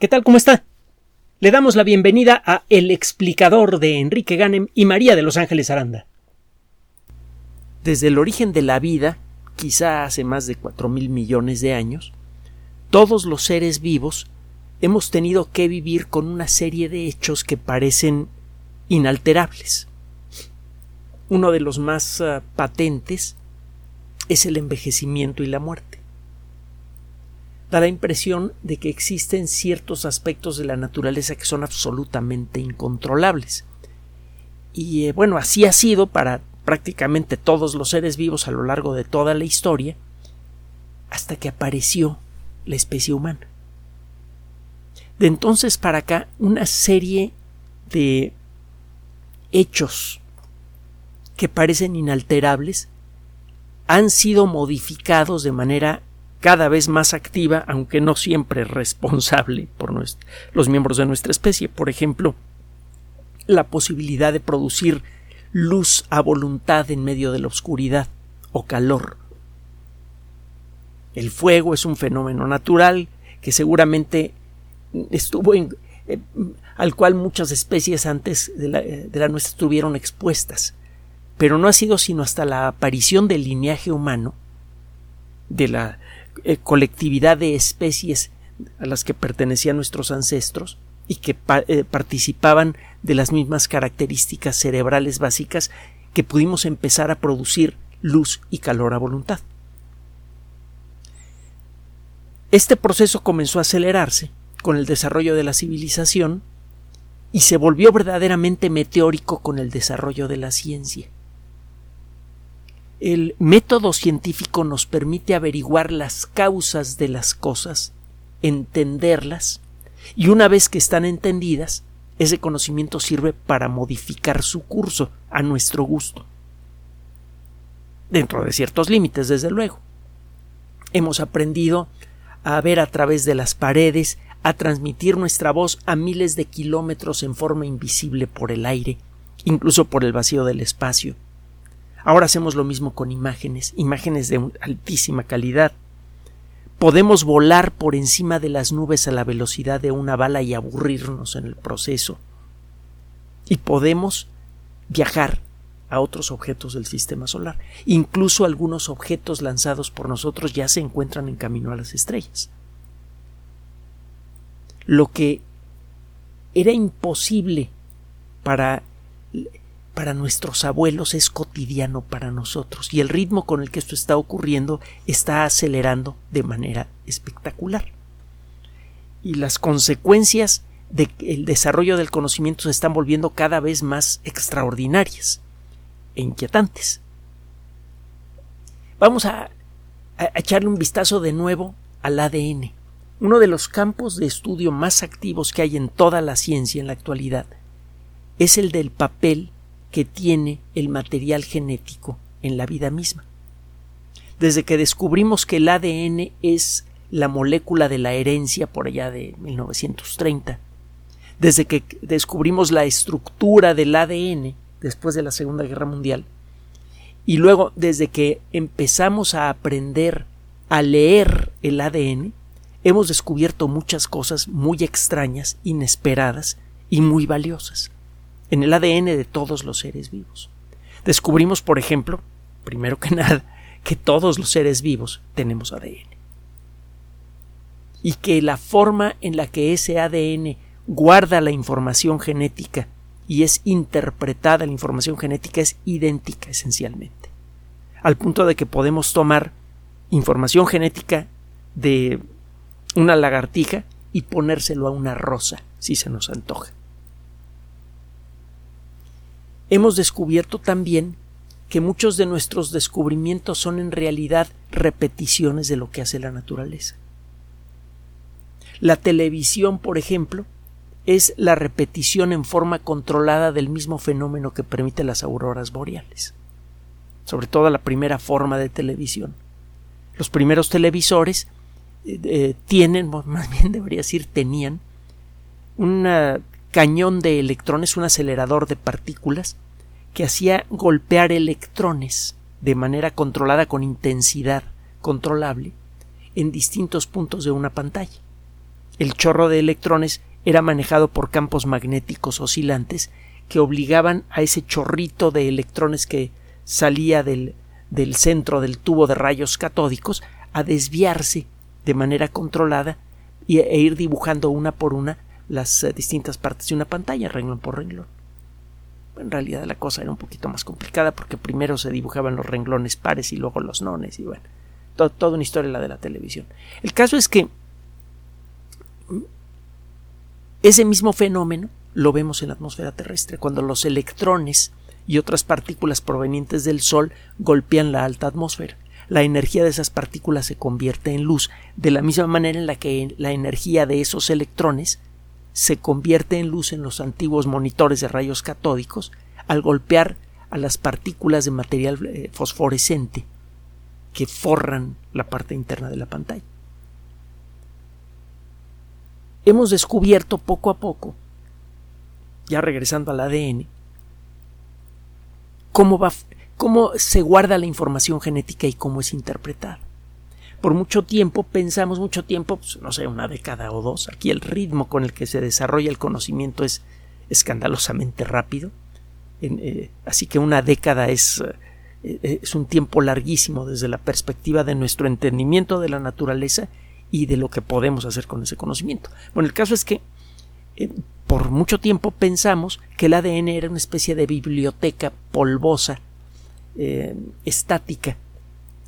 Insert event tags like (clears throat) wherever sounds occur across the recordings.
¿Qué tal? ¿Cómo está? Le damos la bienvenida a El explicador de Enrique Ganem y María de Los Ángeles Aranda. Desde el origen de la vida, quizá hace más de cuatro mil millones de años, todos los seres vivos hemos tenido que vivir con una serie de hechos que parecen inalterables. Uno de los más uh, patentes es el envejecimiento y la muerte da la impresión de que existen ciertos aspectos de la naturaleza que son absolutamente incontrolables. Y eh, bueno, así ha sido para prácticamente todos los seres vivos a lo largo de toda la historia, hasta que apareció la especie humana. De entonces para acá, una serie de hechos que parecen inalterables han sido modificados de manera cada vez más activa, aunque no siempre responsable por los miembros de nuestra especie. Por ejemplo, la posibilidad de producir luz a voluntad en medio de la oscuridad o calor. El fuego es un fenómeno natural que seguramente estuvo en, eh, al cual muchas especies antes de la, de la nuestra estuvieron expuestas, pero no ha sido sino hasta la aparición del lineaje humano de la eh, colectividad de especies a las que pertenecían nuestros ancestros y que eh, participaban de las mismas características cerebrales básicas que pudimos empezar a producir luz y calor a voluntad. Este proceso comenzó a acelerarse con el desarrollo de la civilización y se volvió verdaderamente meteórico con el desarrollo de la ciencia el método científico nos permite averiguar las causas de las cosas, entenderlas, y una vez que están entendidas, ese conocimiento sirve para modificar su curso a nuestro gusto. Dentro de ciertos límites, desde luego. Hemos aprendido a ver a través de las paredes, a transmitir nuestra voz a miles de kilómetros en forma invisible por el aire, incluso por el vacío del espacio. Ahora hacemos lo mismo con imágenes, imágenes de altísima calidad. Podemos volar por encima de las nubes a la velocidad de una bala y aburrirnos en el proceso. Y podemos viajar a otros objetos del sistema solar. Incluso algunos objetos lanzados por nosotros ya se encuentran en camino a las estrellas. Lo que era imposible para para nuestros abuelos es cotidiano para nosotros y el ritmo con el que esto está ocurriendo está acelerando de manera espectacular. Y las consecuencias del desarrollo del conocimiento se están volviendo cada vez más extraordinarias e inquietantes. Vamos a, a echarle un vistazo de nuevo al ADN, uno de los campos de estudio más activos que hay en toda la ciencia en la actualidad es el del papel que tiene el material genético en la vida misma. Desde que descubrimos que el ADN es la molécula de la herencia por allá de 1930, desde que descubrimos la estructura del ADN después de la Segunda Guerra Mundial, y luego desde que empezamos a aprender a leer el ADN, hemos descubierto muchas cosas muy extrañas, inesperadas y muy valiosas en el ADN de todos los seres vivos. Descubrimos, por ejemplo, primero que (laughs) nada, que todos los seres vivos tenemos ADN. Y que la forma en la que ese ADN guarda la información genética y es interpretada la información genética es idéntica esencialmente. Al punto de que podemos tomar información genética de una lagartija y ponérselo a una rosa si se nos antoja hemos descubierto también que muchos de nuestros descubrimientos son en realidad repeticiones de lo que hace la naturaleza. La televisión, por ejemplo, es la repetición en forma controlada del mismo fenómeno que permite las auroras boreales, sobre todo la primera forma de televisión. Los primeros televisores eh, eh, tienen, (laughs) más bien debería decir tenían, un cañón de electrones, un acelerador de partículas, que hacía golpear electrones de manera controlada con intensidad controlable en distintos puntos de una pantalla. el chorro de electrones era manejado por campos magnéticos oscilantes que obligaban a ese chorrito de electrones que salía del, del centro del tubo de rayos catódicos a desviarse de manera controlada e ir dibujando una por una las eh, distintas partes de una pantalla, renglón por renglón. En realidad la cosa era un poquito más complicada porque primero se dibujaban los renglones pares y luego los nones y bueno, toda una historia la de la televisión. El caso es que ese mismo fenómeno lo vemos en la atmósfera terrestre cuando los electrones y otras partículas provenientes del Sol golpean la alta atmósfera. La energía de esas partículas se convierte en luz, de la misma manera en la que la energía de esos electrones se convierte en luz en los antiguos monitores de rayos catódicos al golpear a las partículas de material eh, fosforescente que forran la parte interna de la pantalla. Hemos descubierto poco a poco, ya regresando al ADN, cómo, va, cómo se guarda la información genética y cómo es interpretada por mucho tiempo, pensamos mucho tiempo, pues, no sé, una década o dos, aquí el ritmo con el que se desarrolla el conocimiento es escandalosamente rápido, eh, así que una década es, eh, es un tiempo larguísimo desde la perspectiva de nuestro entendimiento de la naturaleza y de lo que podemos hacer con ese conocimiento. Bueno, el caso es que eh, por mucho tiempo pensamos que el ADN era una especie de biblioteca polvosa, estática,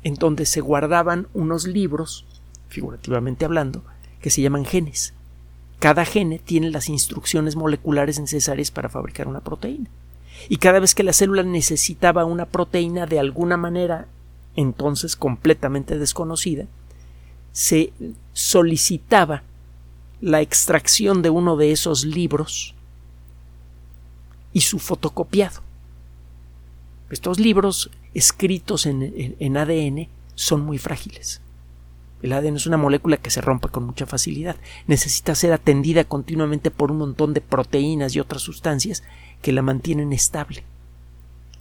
en donde se guardaban unos libros, figurativamente hablando, que se llaman genes. Cada gene tiene las instrucciones moleculares necesarias para fabricar una proteína. Y cada vez que la célula necesitaba una proteína de alguna manera, entonces completamente desconocida, se solicitaba la extracción de uno de esos libros y su fotocopiado. Estos libros escritos en, ADN son muy frágiles. El ADN es una molécula que se rompe con mucha facilidad. Necesita ser atendida continuamente por un montón de proteínas y otras sustancias que la mantienen estable.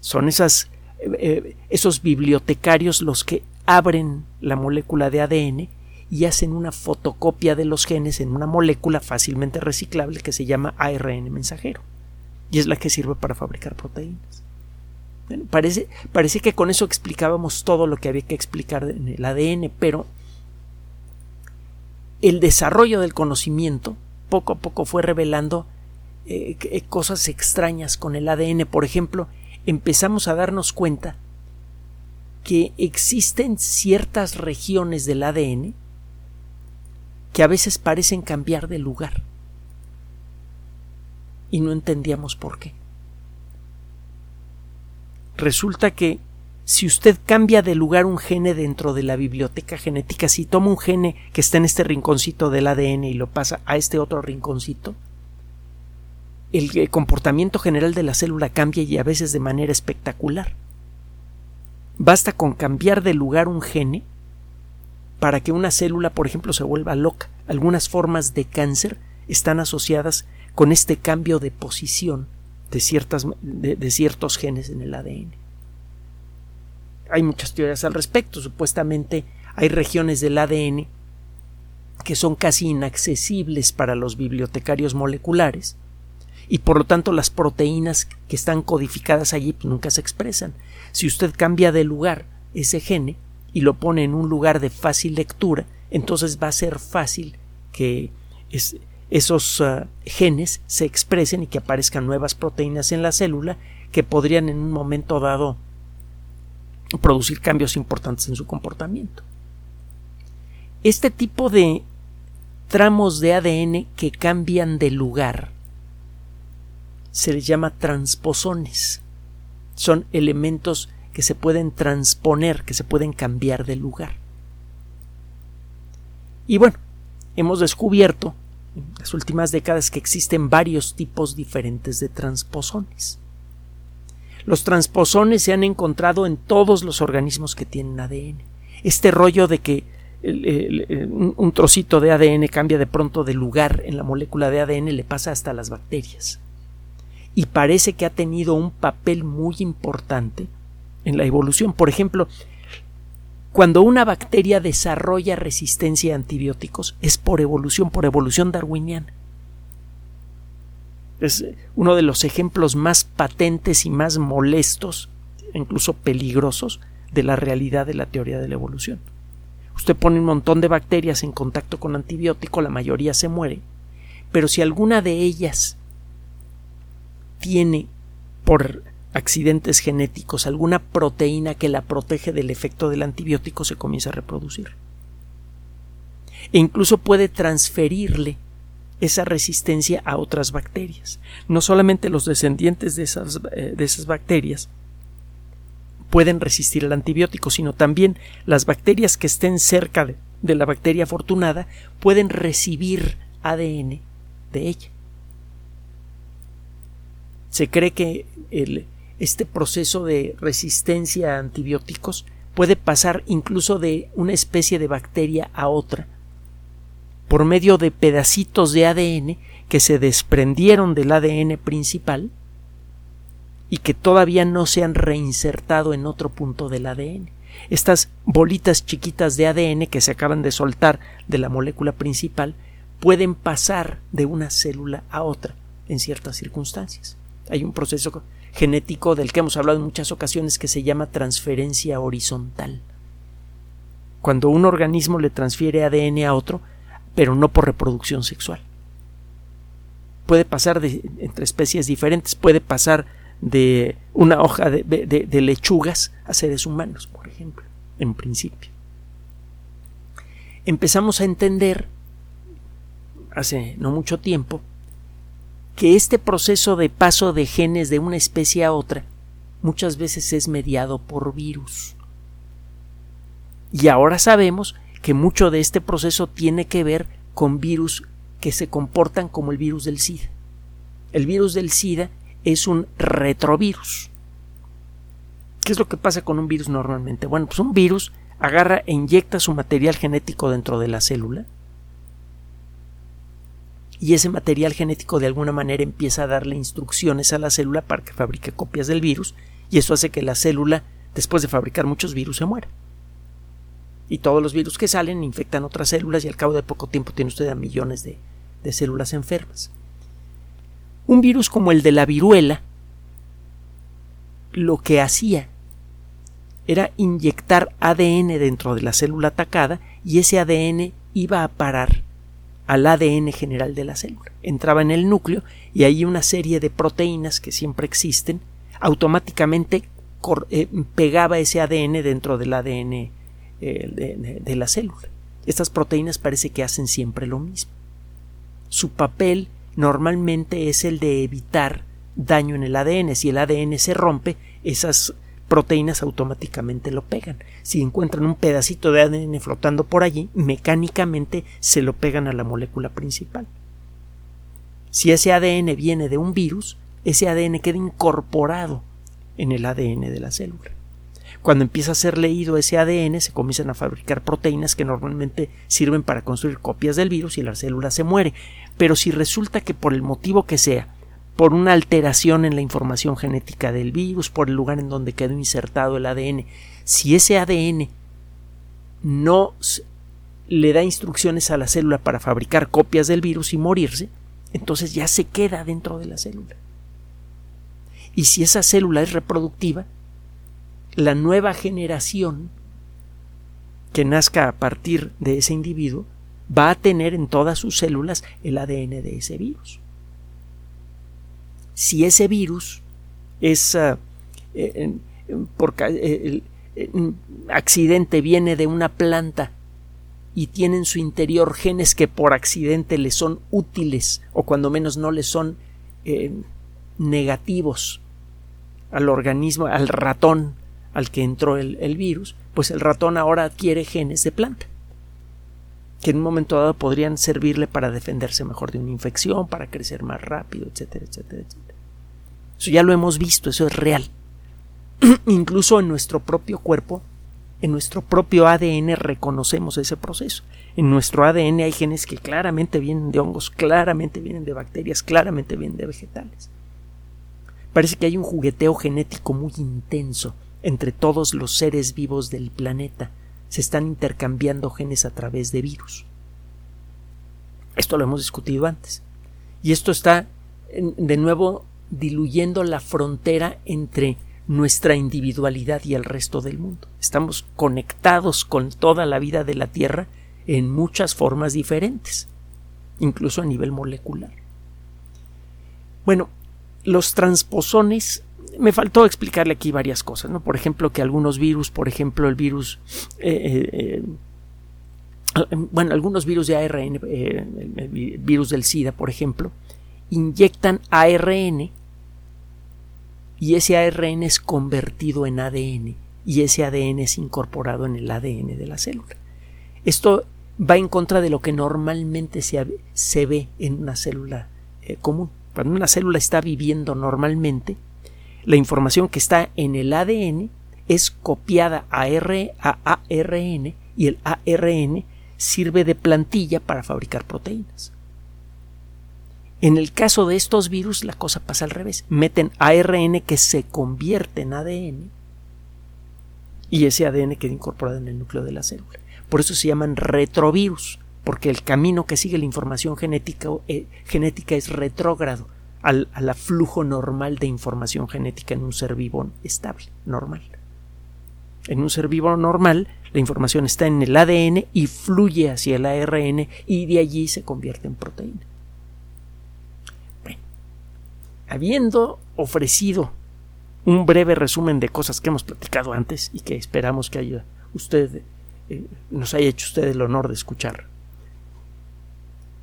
Son esas, eh, eh, esos bibliotecarios los que abren la molécula de ADN y hacen una fotocopia de los genes en una molécula fácilmente reciclable que se llama ARN mensajero. Y es la que sirve para fabricar proteínas parece, parece que con eso explicábamos todo lo que había que explicar en el ADN, pero el desarrollo del conocimiento poco a poco fue revelando eh, eh, cosas extrañas con el ADN. Por ejemplo, empezamos a darnos cuenta que existen ciertas regiones del ADN que a veces parecen cambiar de lugar. Y no entendíamos por qué resulta que si usted cambia de lugar un gene dentro de la biblioteca genética, si toma un gene que está en este rinconcito del ADN y lo pasa a este otro rinconcito, el comportamiento general de la célula cambia y a veces de manera espectacular. Basta con cambiar de lugar un gene para que una célula, por ejemplo, se vuelva loca. Algunas formas de cáncer están asociadas con este cambio de posición de, ciertas, de, ciertos genes en el ADN. Hay muchas teorías al respecto. Supuestamente hay regiones del ADN que son casi inaccesibles para los bibliotecarios moleculares y por lo tanto las proteínas que están codificadas allí pues, nunca se expresan. Si usted cambia de lugar ese gene y lo pone en un lugar de fácil lectura, entonces va a ser fácil que esos ah, genes se expresen y que aparezcan nuevas proteínas en la célula que podrían en un momento dado producir cambios importantes en su comportamiento. Este tipo de tramos de ADN que cambian de lugar se les llama transposones. Son elementos que se pueden transponer, que se pueden cambiar de lugar. Y bueno, hemos descubierto las últimas décadas que existen varios tipos diferentes de transposones. Los transposones se han encontrado en todos los organismos que tienen ADN. Este rollo de que un trocito de ADN cambia de pronto de lugar en la molécula de ADN le pasa hasta las bacterias. Y parece que ha tenido un papel muy importante en la evolución. Por ejemplo, cuando una bacteria desarrolla resistencia a antibióticos es por evolución, por evolución darwiniana. Es uno de los ejemplos más patentes y más molestos, incluso peligrosos, de la realidad de la teoría de la evolución. Usted pone un montón de bacterias en contacto con antibiótico, la mayoría se muere, pero si alguna de ellas tiene por accidentes genéticos alguna proteína que la protege del efecto del antibiótico, se comienza a reproducir. E incluso puede transferirle esa resistencia a otras bacterias. No solamente los descendientes de esas, eh, de esas bacterias pueden resistir el antibiótico, sino también las bacterias que estén cerca de, de la bacteria afortunada pueden recibir ADN de ella. Se cree que el, este proceso de resistencia a antibióticos puede pasar incluso de una especie de bacteria a otra por medio de pedacitos de ADN que se desprendieron del ADN principal y que todavía no se han reinsertado en otro punto del ADN. Estas bolitas chiquitas de ADN que se acaban de soltar de la molécula principal pueden pasar de una célula a otra en ciertas circunstancias. Hay un proceso genético del que hemos hablado en muchas ocasiones que se llama transferencia horizontal. Cuando un organismo le transfiere ADN a otro, pero no por reproducción sexual. Puede pasar entre especies diferentes, puede pasar de una hoja de lechugas a seres humanos, por ejemplo, en principio. Empezamos a entender hace no mucho tiempo que este proceso de paso de genes de una especie a otra muchas veces es mediado por virus. Y ahora sabemos que mucho de este proceso tiene que ver con virus que se comportan como el virus del SIDA. El virus del SIDA es un retrovirus. ¿Qué es lo que pasa con un virus normalmente? Bueno, pues un virus agarra e inyecta su material genético dentro de la célula y ese material genético de alguna manera empieza a darle instrucciones a la célula para que fabrique copias del virus y eso hace que la célula, después de fabricar muchos virus, se muera. Y todos los virus que salen infectan otras células y al cabo de poco tiempo tiene usted a millones de, de células enfermas. Un virus como el de la viruela lo que hacía era inyectar ADN dentro de la célula atacada y ese ADN iba a parar al ADN general de la célula. Entraba en el núcleo y ahí una serie de proteínas que siempre existen automáticamente eh, pegaba ese ADN dentro del ADN eh, de, de la célula. Estas proteínas parece que hacen siempre lo mismo. Su papel normalmente es el de evitar daño en el ADN. Si el ADN se rompe, esas proteínas automáticamente lo pegan. Si encuentran un pedacito de ADN flotando por allí, mecánicamente se lo pegan a la molécula principal. Si ese ADN viene de un virus, ese ADN queda incorporado en el ADN de la célula. Cuando empieza a ser leído ese ADN, se comienzan a fabricar proteínas que normalmente sirven para construir copias del virus y la célula se muere. Pero si resulta que por el motivo que sea por una alteración en la información genética del virus, por el lugar en donde quedó insertado el ADN. Si ese ADN no le da instrucciones a la célula para fabricar copias del virus y morirse, entonces ya se queda dentro de la célula. Y si esa célula es reproductiva, la nueva generación que nazca a partir de ese individuo va a tener en todas sus células el ADN de ese virus si ese virus es ah, eh, por eh, accidente viene de una planta y tiene en su interior genes que por accidente le son útiles o cuando menos no le son eh, negativos al organismo, al ratón al que entró el, virus, pues el ratón ahora adquiere genes de planta que en un momento dado podrían servirle para defenderse mejor de una infección, para crecer más rápido, etcétera, etcétera, etcétera. Eso ya lo hemos visto, eso es real. (clears throat) Incluso en nuestro propio cuerpo, en nuestro propio ADN reconocemos ese proceso. En nuestro ADN hay genes que claramente vienen de hongos, claramente vienen de bacterias, claramente vienen de vegetales. Parece que hay un jugueteo genético muy intenso entre todos los seres vivos del planeta se están intercambiando genes a través de virus. Esto lo hemos discutido antes. Y esto está de nuevo diluyendo la frontera entre nuestra individualidad y el resto del mundo. Estamos conectados con toda la vida de la Tierra en muchas formas diferentes, incluso a nivel molecular. Bueno, los transposones me faltó explicarle aquí varias cosas, ¿no? Por ejemplo, que algunos virus, por ejemplo, el virus, eh, eh, eh, bueno, algunos virus de ARN, el virus del SIDA, por ejemplo, inyectan ARN y ese ARN es convertido en ADN y ese ADN es incorporado en el ADN de la célula. Esto va en contra de lo que normalmente se, se ve en una célula común. Cuando una célula está viviendo normalmente, la información que está en el ADN es copiada a, a ARN y el ARN sirve de plantilla para fabricar proteínas. En el caso de estos virus la cosa pasa al revés. Meten ARN que se convierte en ADN y ese ADN queda incorporado en el núcleo de la célula. Por eso se llaman retrovirus porque el camino que sigue la información genética, eh, genética es retrógrado al, flujo normal de información genética en un ser vivo estable, normal. En un ser vivo normal, la información está en el ADN y fluye hacia el ARN y de allí se convierte en proteína. Bueno, habiendo ofrecido un breve resumen de cosas que hemos platicado antes y que esperamos que haya usted eh, nos haya hecho usted el honor de escuchar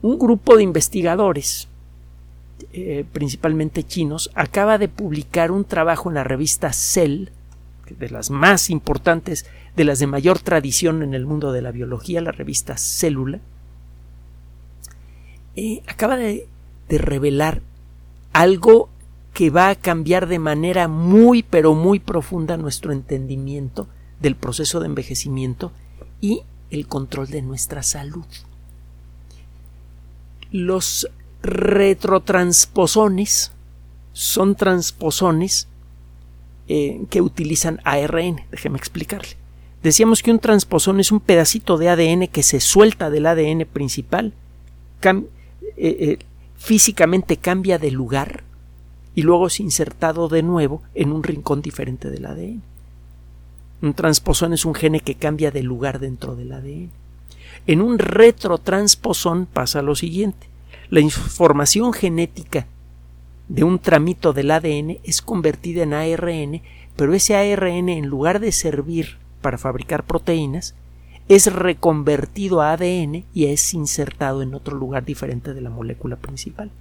un grupo de investigadores, eh, principalmente chinos, acaba de publicar un trabajo en la revista Cell, de las más importantes, de las de mayor tradición en el mundo de la biología, la revista Célula, eh, acaba de, de revelar algo que va a cambiar de manera muy pero muy profunda nuestro entendimiento del proceso de envejecimiento y el control de nuestra salud. Los retrotransposones son transposones eh, que utilizan ARN. Déjeme explicarle. Decíamos que un transposón es un pedacito de ADN que se suelta del ADN principal, eh, eh, físicamente cambia de lugar y luego es insertado de nuevo en un rincón diferente del ADN. Un transposón es un gene que cambia de lugar dentro del ADN. En un retrotransposón pasa lo siguiente. La información genética de un tramito del ADN es convertida en ARN, pero ese ARN en lugar de servir para fabricar proteínas, es reconvertido a ADN y es insertado en otro lugar diferente de la molécula principal.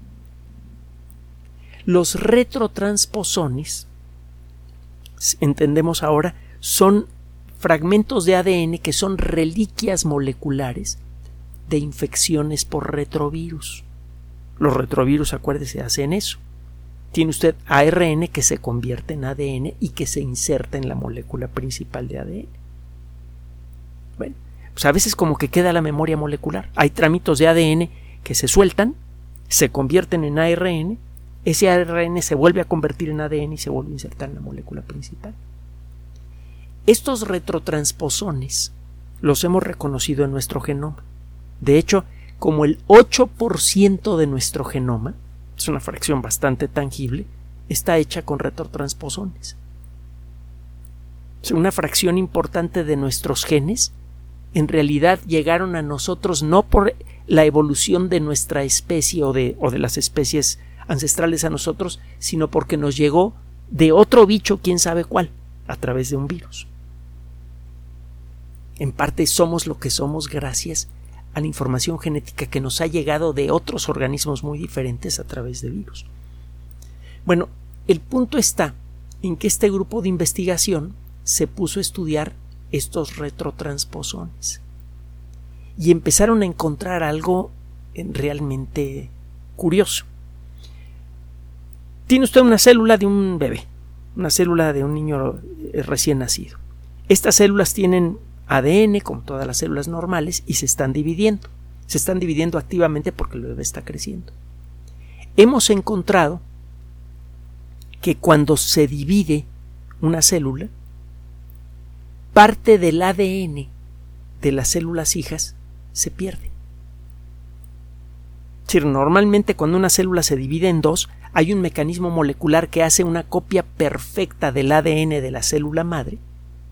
Los retrotransposones, entendemos ahora, son fragmentos de ADN que son reliquias moleculares de infecciones por retrovirus. Los retrovirus, acuérdese, hacen eso. Tiene usted ARN que se convierte en ADN y que se inserta en la molécula principal de ADN. Bueno, pues a veces como que queda la memoria molecular. Hay tramitos de ADN que se sueltan, se convierten en ARN, ese ARN se vuelve a convertir en ADN y se vuelve a insertar en la molécula principal. Estos retrotransposones los hemos reconocido en nuestro genoma. De hecho, como el 8% de nuestro genoma, es una fracción bastante tangible, está hecha con retrotransposones. Una fracción importante de nuestros genes en realidad llegaron a nosotros no por la evolución de nuestra especie o de, o de las especies ancestrales a nosotros, sino porque nos llegó de otro bicho, quién sabe cuál, a través de un virus. En parte somos lo que somos gracias a la información genética que nos ha llegado de otros organismos muy diferentes a través de virus. Bueno, el punto está en que este grupo de investigación se puso a estudiar estos retrotransposones y empezaron a encontrar algo realmente curioso. Tiene usted una célula de un bebé, una célula de un niño eh, recién nacido. Estas células tienen ADN, como todas las células normales, y se están dividiendo. Se están dividiendo activamente porque el bebé está creciendo. Hemos encontrado que cuando se divide una célula, parte del ADN de las células hijas se pierde. Normalmente cuando una célula se divide en dos, hay un mecanismo molecular que hace una copia perfecta del ADN de la célula madre.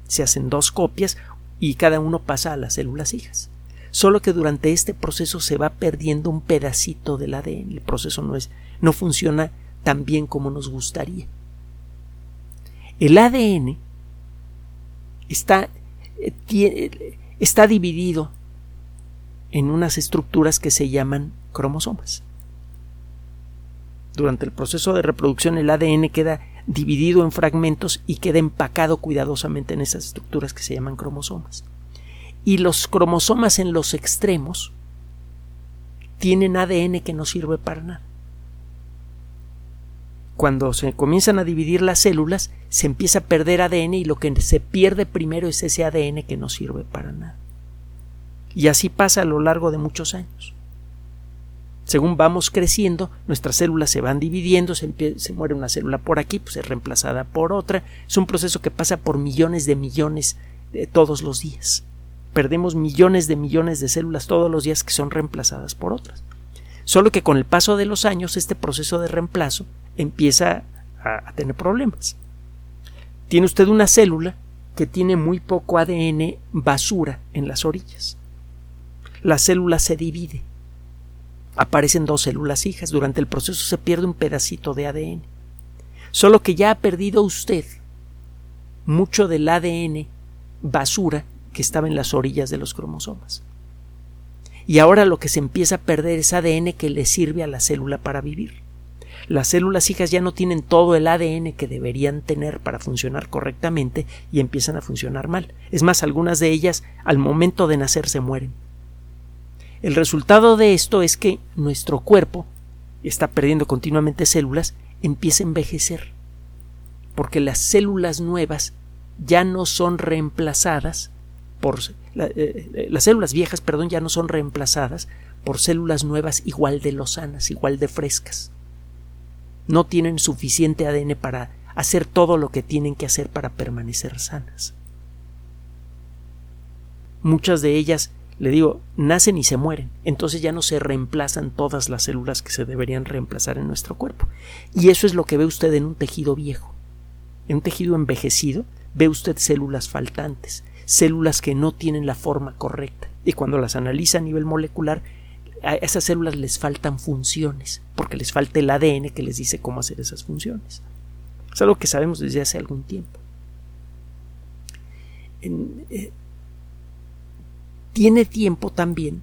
Se hacen dos copias y cada uno pasa a las células hijas. Solo que durante este proceso se va perdiendo un pedacito del ADN. El proceso no es, no funciona tan bien como nos gustaría. El ADN está, eh, está dividido en unas estructuras que se llaman cromosomas. Durante el proceso de reproducción el ADN queda dividido en fragmentos y queda empacado cuidadosamente en esas estructuras que se llaman cromosomas. Y los cromosomas en los extremos tienen ADN que no sirve para nada. Cuando se comienzan a dividir las células, se empieza a perder ADN y lo que se pierde primero es ese ADN que no sirve para nada. Y así pasa a lo largo de muchos años. Según vamos creciendo, nuestras células se van dividiendo, se, muere una célula por aquí, pues es reemplazada por otra. Es un proceso que pasa por millones de millones todos los días. Perdemos millones de millones de células todos los días que son reemplazadas por otras. Solo que con el paso de los años este proceso de reemplazo empieza a tener problemas. Tiene usted una célula que tiene muy poco ADN basura en las orillas la célula se divide. Aparecen dos células hijas. Durante el proceso se pierde un pedacito de ADN. Solo que ya ha perdido usted mucho del ADN basura que estaba en las orillas de los cromosomas. Y ahora lo que se empieza a perder es ADN que le sirve a la célula para vivir. Las células hijas ya no tienen todo el ADN que deberían tener para funcionar correctamente y empiezan a funcionar mal. Es más, algunas de ellas al momento de nacer se mueren. El resultado de esto es que nuestro cuerpo está perdiendo continuamente células, empieza a envejecer, porque las células nuevas ya no son reemplazadas por eh, las células viejas, perdón, ya no son reemplazadas por células nuevas igual de lozanas, igual de frescas. No tienen suficiente ADN para hacer todo lo que tienen que hacer para permanecer sanas. Muchas de ellas le digo, nacen y se mueren, entonces ya no se reemplazan todas las células que se deberían reemplazar en nuestro cuerpo. Y eso es lo que ve usted en un tejido viejo. En un tejido envejecido ve usted células faltantes, células que no tienen la forma correcta. Y cuando las analiza a nivel molecular, a esas células les faltan funciones, porque les falta el ADN que les dice cómo hacer esas funciones. Es algo que sabemos desde hace algún tiempo. En, eh, tiene tiempo también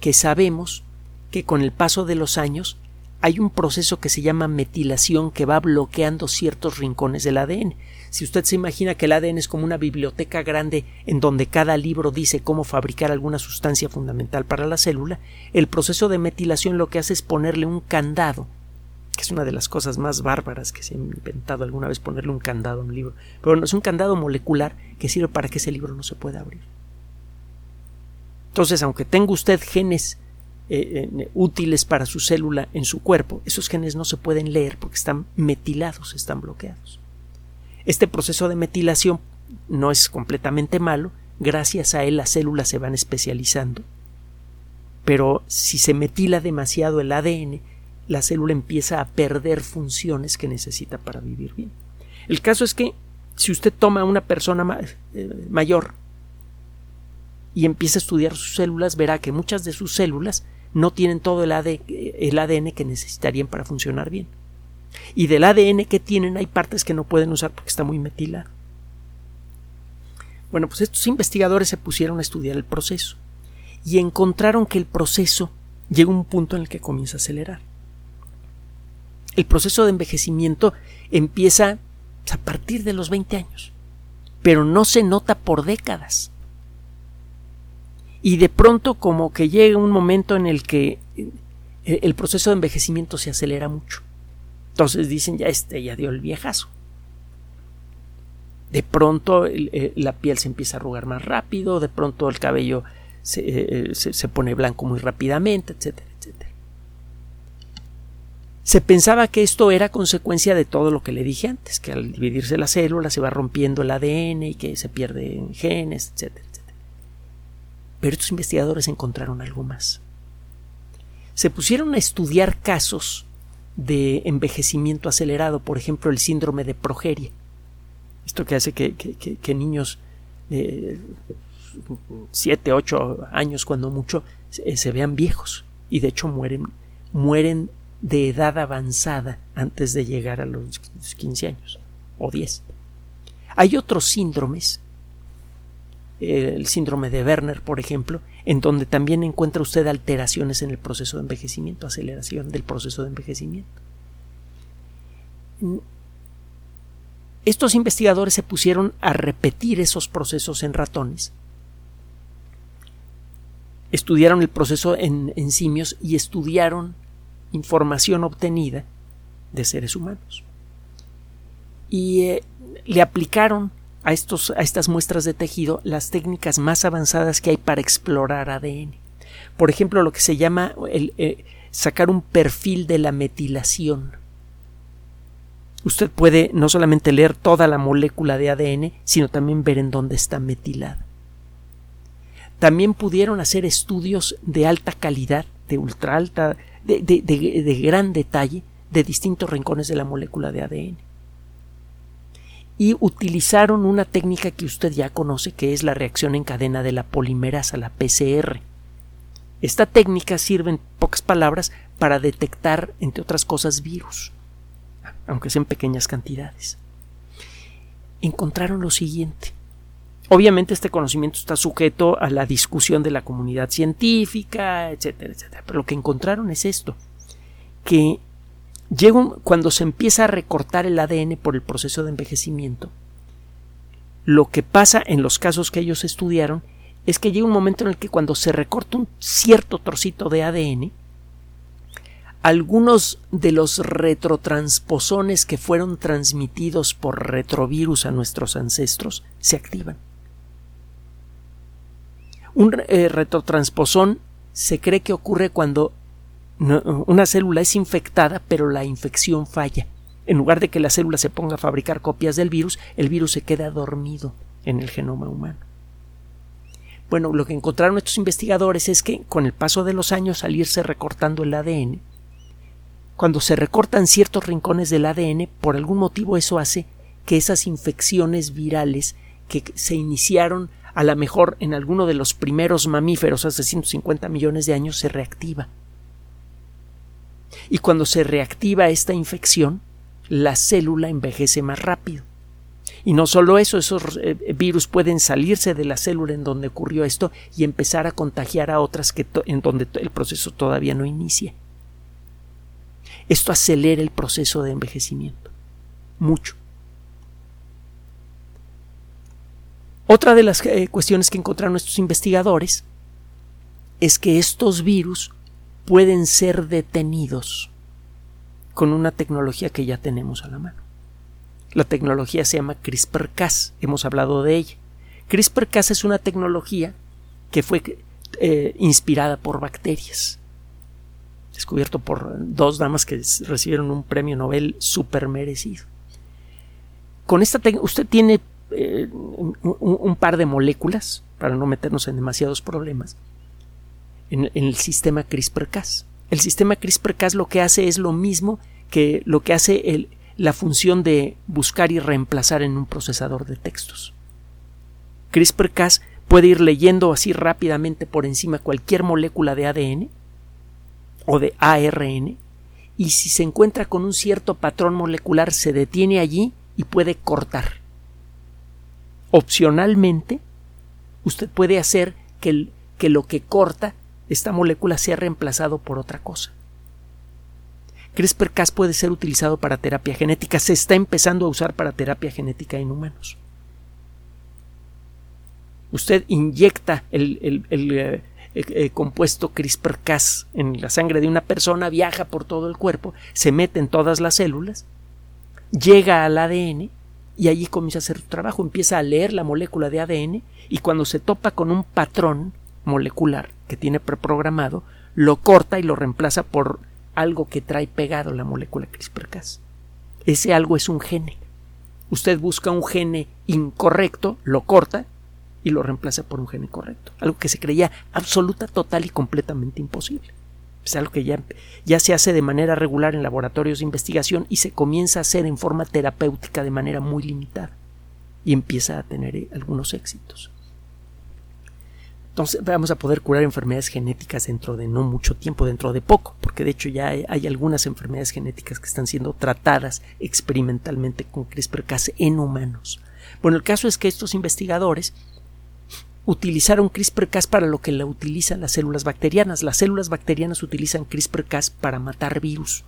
que sabemos que con el paso de los años hay un proceso que se llama metilación que va bloqueando ciertos rincones del ADN. Si usted se imagina que el ADN es como una biblioteca grande en donde cada libro dice cómo fabricar alguna sustancia fundamental para la célula, el proceso de metilación lo que hace es ponerle un candado, que es una de las cosas más bárbaras que se ha inventado alguna vez ponerle un candado a un libro. Pero no es un candado molecular que sirve para que ese libro no se pueda abrir. Entonces, aunque tenga usted genes eh, eh, útiles para su célula en su cuerpo, esos genes no se pueden leer porque están metilados, están bloqueados. Este proceso de metilación no es completamente malo, gracias a él las células se van especializando. Pero si se metila demasiado el ADN, la célula empieza a perder funciones que necesita para vivir bien. El caso es que si usted toma a una persona eh, mayor y empieza a estudiar sus células, verá que muchas de sus células no tienen todo el, ADN que necesitarían para funcionar bien. Y del ADN que tienen hay partes que no pueden usar porque está muy metilado. Bueno, pues estos investigadores se pusieron a estudiar el proceso y encontraron que el proceso llega a un punto en el que comienza a acelerar. El proceso de envejecimiento empieza a partir de los 20 años, pero no se nota por décadas y de pronto como que llega un momento en el que eh, el proceso de envejecimiento se acelera mucho. Entonces dicen, ya este ya dio el viejazo. De pronto eh, la piel se empieza a arrugar más rápido, de pronto el cabello se, eh, se, pone blanco muy rápidamente, etcétera, etcétera. Se pensaba que esto era consecuencia de todo lo que le dije antes, que al dividirse la célula se va rompiendo el ADN y que se pierden genes, etcétera. Pero estos investigadores encontraron algo más. Se pusieron a estudiar casos de envejecimiento acelerado, por ejemplo, el síndrome de progeria. Esto que hace que, niños de 7, 8 años, cuando mucho, se, se vean viejos y de hecho mueren, mueren de edad avanzada antes de llegar a los 15 años o 10. Hay otros síndromes, el síndrome de Werner, por ejemplo, en donde también encuentra usted alteraciones en el proceso de envejecimiento, aceleración del proceso de envejecimiento. Estos investigadores se pusieron a repetir esos procesos en ratones estudiaron el proceso en, simios y estudiaron información obtenida de seres humanos. Y eh, le aplicaron a, estas muestras de tejido las técnicas más avanzadas que hay para explorar ADN. Por ejemplo, lo que se llama eh, sacar un perfil de la metilación. Usted puede no solamente leer toda la molécula de ADN, sino también ver en dónde está metilada. También pudieron hacer estudios de alta calidad, de ultra alta, de, gran detalle, de distintos rincones de la molécula de ADN. Y utilizaron una técnica que usted ya conoce, que es la reacción en cadena de la polimerasa, la PCR. Esta técnica sirve, en pocas palabras, para detectar, entre otras cosas, virus, aunque sean pequeñas cantidades. Encontraron lo siguiente. Obviamente este conocimiento está sujeto a la discusión de la comunidad científica, etcétera, etcétera. Pero lo que encontraron es esto, que cuando se empieza a recortar el ADN por el proceso de envejecimiento, lo que pasa en los casos que ellos estudiaron es que llega un momento en el que cuando se recorta un cierto trocito de ADN, algunos de los retrotransposones que fueron transmitidos por retrovirus a nuestros ancestros se activan. Un eh, retrotransposón se cree que ocurre cuando una célula es infectada, pero la infección falla. En lugar de que la célula se ponga a fabricar copias del virus, el virus se queda dormido en el genoma humano. Bueno, lo que encontraron estos investigadores es que con el paso de los años al irse recortando el ADN, cuando se recortan ciertos rincones del ADN, por algún motivo eso hace que esas infecciones virales que se iniciaron a lo mejor en alguno de los primeros mamíferos hace 150 millones de años se reactiva. Y cuando se reactiva esta infección, la célula envejece más rápido. Y no solo eso, esos eh, virus pueden salirse de la célula en donde ocurrió esto y empezar a contagiar a otras que en donde el proceso todavía no inicia. Esto acelera el proceso de envejecimiento. Mucho. Otra de las eh, cuestiones que encontraron estos investigadores es que estos virus pueden ser detenidos con una tecnología que ya tenemos a la mano. La tecnología se llama CRISPR-Cas, hemos hablado de ella. CRISPR-Cas es una tecnología que fue eh, inspirada por bacterias, descubierto por dos damas que recibieron un premio Nobel super merecido. Con esta usted tiene eh, un, par de moléculas, para no meternos en demasiados problemas, en, el sistema CRISPR-Cas. El sistema CRISPR-Cas lo que hace es lo mismo que lo que hace la función de buscar y reemplazar en un procesador de textos. CRISPR-Cas puede ir leyendo así rápidamente por encima cualquier molécula de ADN o de ARN y si se encuentra con un cierto patrón molecular se detiene allí y puede cortar opcionalmente, usted puede hacer que lo que corta esta molécula sea reemplazado por otra cosa. CRISPR-Cas puede ser utilizado para terapia genética, se está empezando a usar para terapia genética en humanos. Usted inyecta el, eh, eh, compuesto CRISPR-Cas en la sangre de una persona, viaja por todo el cuerpo, se mete en todas las células, llega al ADN y allí comienza a hacer su trabajo, empieza a leer la molécula de ADN y cuando se topa con un patrón molecular que tiene preprogramado, lo corta y lo reemplaza por algo que trae pegado la molécula CRISPR-Cas. Ese algo es un gene. Usted busca un gene incorrecto, lo corta y lo reemplaza por un gene correcto, algo que se creía absoluta, total y completamente imposible. Es algo que ya, ya se hace de manera regular en laboratorios de investigación y se comienza a hacer en forma terapéutica de manera muy limitada y empieza a tener eh, algunos éxitos. Entonces vamos a poder curar enfermedades genéticas dentro de no mucho tiempo, dentro de poco, porque de hecho ya hay, algunas enfermedades genéticas que están siendo tratadas experimentalmente con CRISPR-Cas en humanos. Bueno, el caso es que estos investigadores utilizaron CRISPR-Cas para lo que la utilizan las células bacterianas. Las células bacterianas utilizan CRISPR-Cas para matar virus.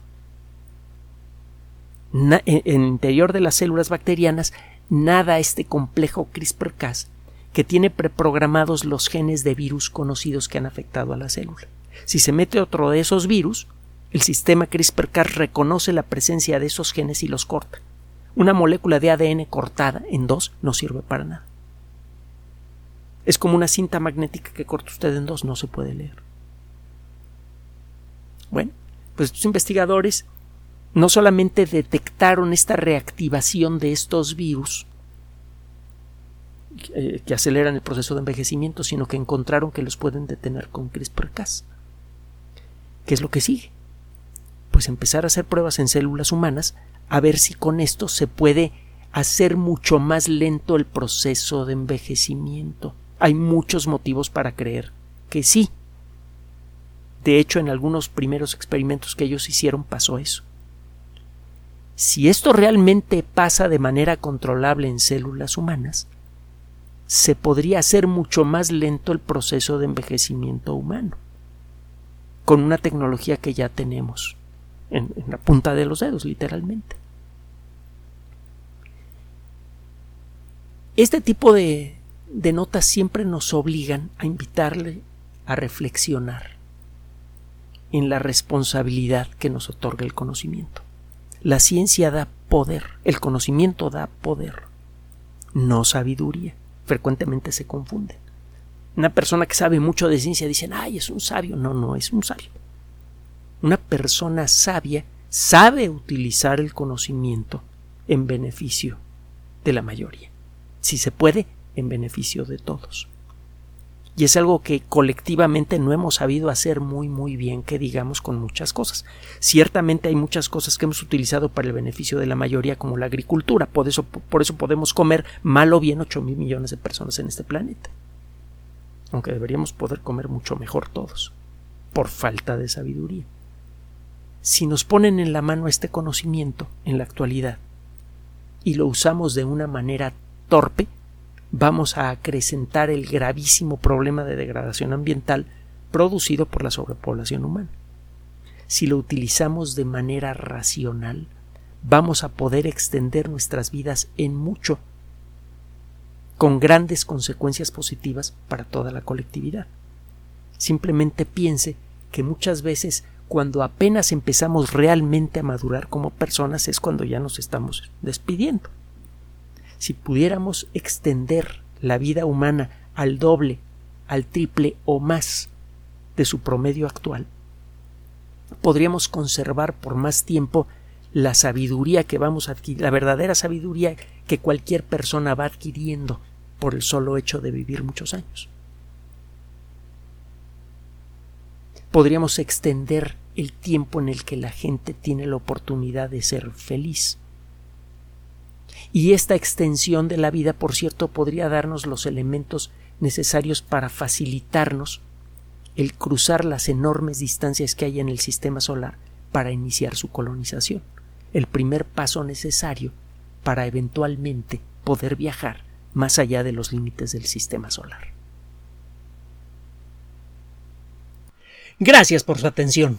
en el interior de las células bacterianas nada este complejo CRISPR-Cas que tiene preprogramados los genes de virus conocidos que han afectado a la célula. Si se mete otro de esos virus, el sistema CRISPR-Cas reconoce la presencia de esos genes y los corta. Una molécula de ADN cortada en dos no sirve para nada. Es como una cinta magnética que corta usted en dos, no se puede leer. Bueno, pues estos investigadores no solamente detectaron esta reactivación de estos virus eh, que aceleran el proceso de envejecimiento, sino que encontraron que los pueden detener con CRISPR-Cas. ¿Qué es lo que sigue? Pues empezar a hacer pruebas en células humanas a ver si con esto se puede hacer mucho más lento el proceso de envejecimiento. Hay muchos motivos para creer que sí. De hecho, en algunos primeros experimentos que ellos hicieron pasó eso. Si esto realmente pasa de manera controlable en células humanas, se podría hacer mucho más lento el proceso de envejecimiento humano, con una tecnología que ya tenemos en, la punta de los dedos, literalmente. Este tipo de, de notas siempre nos obligan a invitarle a reflexionar en la responsabilidad que nos otorga el conocimiento. La ciencia da poder, el conocimiento da poder, no sabiduría. Frecuentemente se confunden. Una persona que sabe mucho de ciencia dice, ay, es un sabio. No, no es un sabio. Una persona sabia sabe utilizar el conocimiento en beneficio de la mayoría. Si se puede, en beneficio de todos y es algo que colectivamente no hemos sabido hacer muy muy bien que digamos con muchas cosas. Ciertamente hay muchas cosas que hemos utilizado para el beneficio de la mayoría como la agricultura, por eso, por eso podemos comer mal o bien 8 mil millones de personas en este planeta. Aunque deberíamos poder comer mucho mejor todos, por falta de sabiduría. Si nos ponen en la mano este conocimiento en la actualidad y lo usamos de una manera torpe, vamos a acrecentar el gravísimo problema de degradación ambiental producido por la sobrepoblación humana. Si lo utilizamos de manera racional, vamos a poder extender nuestras vidas en mucho, con grandes consecuencias positivas para toda la colectividad. Simplemente piense que muchas veces cuando apenas empezamos realmente a madurar como personas es cuando ya nos estamos despidiendo si pudiéramos extender la vida humana al doble, al triple o más de su promedio actual, podríamos conservar por más tiempo la sabiduría que vamos a adquirir, la verdadera sabiduría que cualquier persona va adquiriendo por el solo hecho de vivir muchos años. Podríamos extender el tiempo en el que la gente tiene la oportunidad de ser feliz. Y esta extensión de la vida, por cierto, podría darnos los elementos necesarios para facilitarnos el cruzar las enormes distancias que hay en el sistema solar para iniciar su colonización, el primer paso necesario para eventualmente poder viajar más allá de los límites del sistema solar. Gracias por su atención.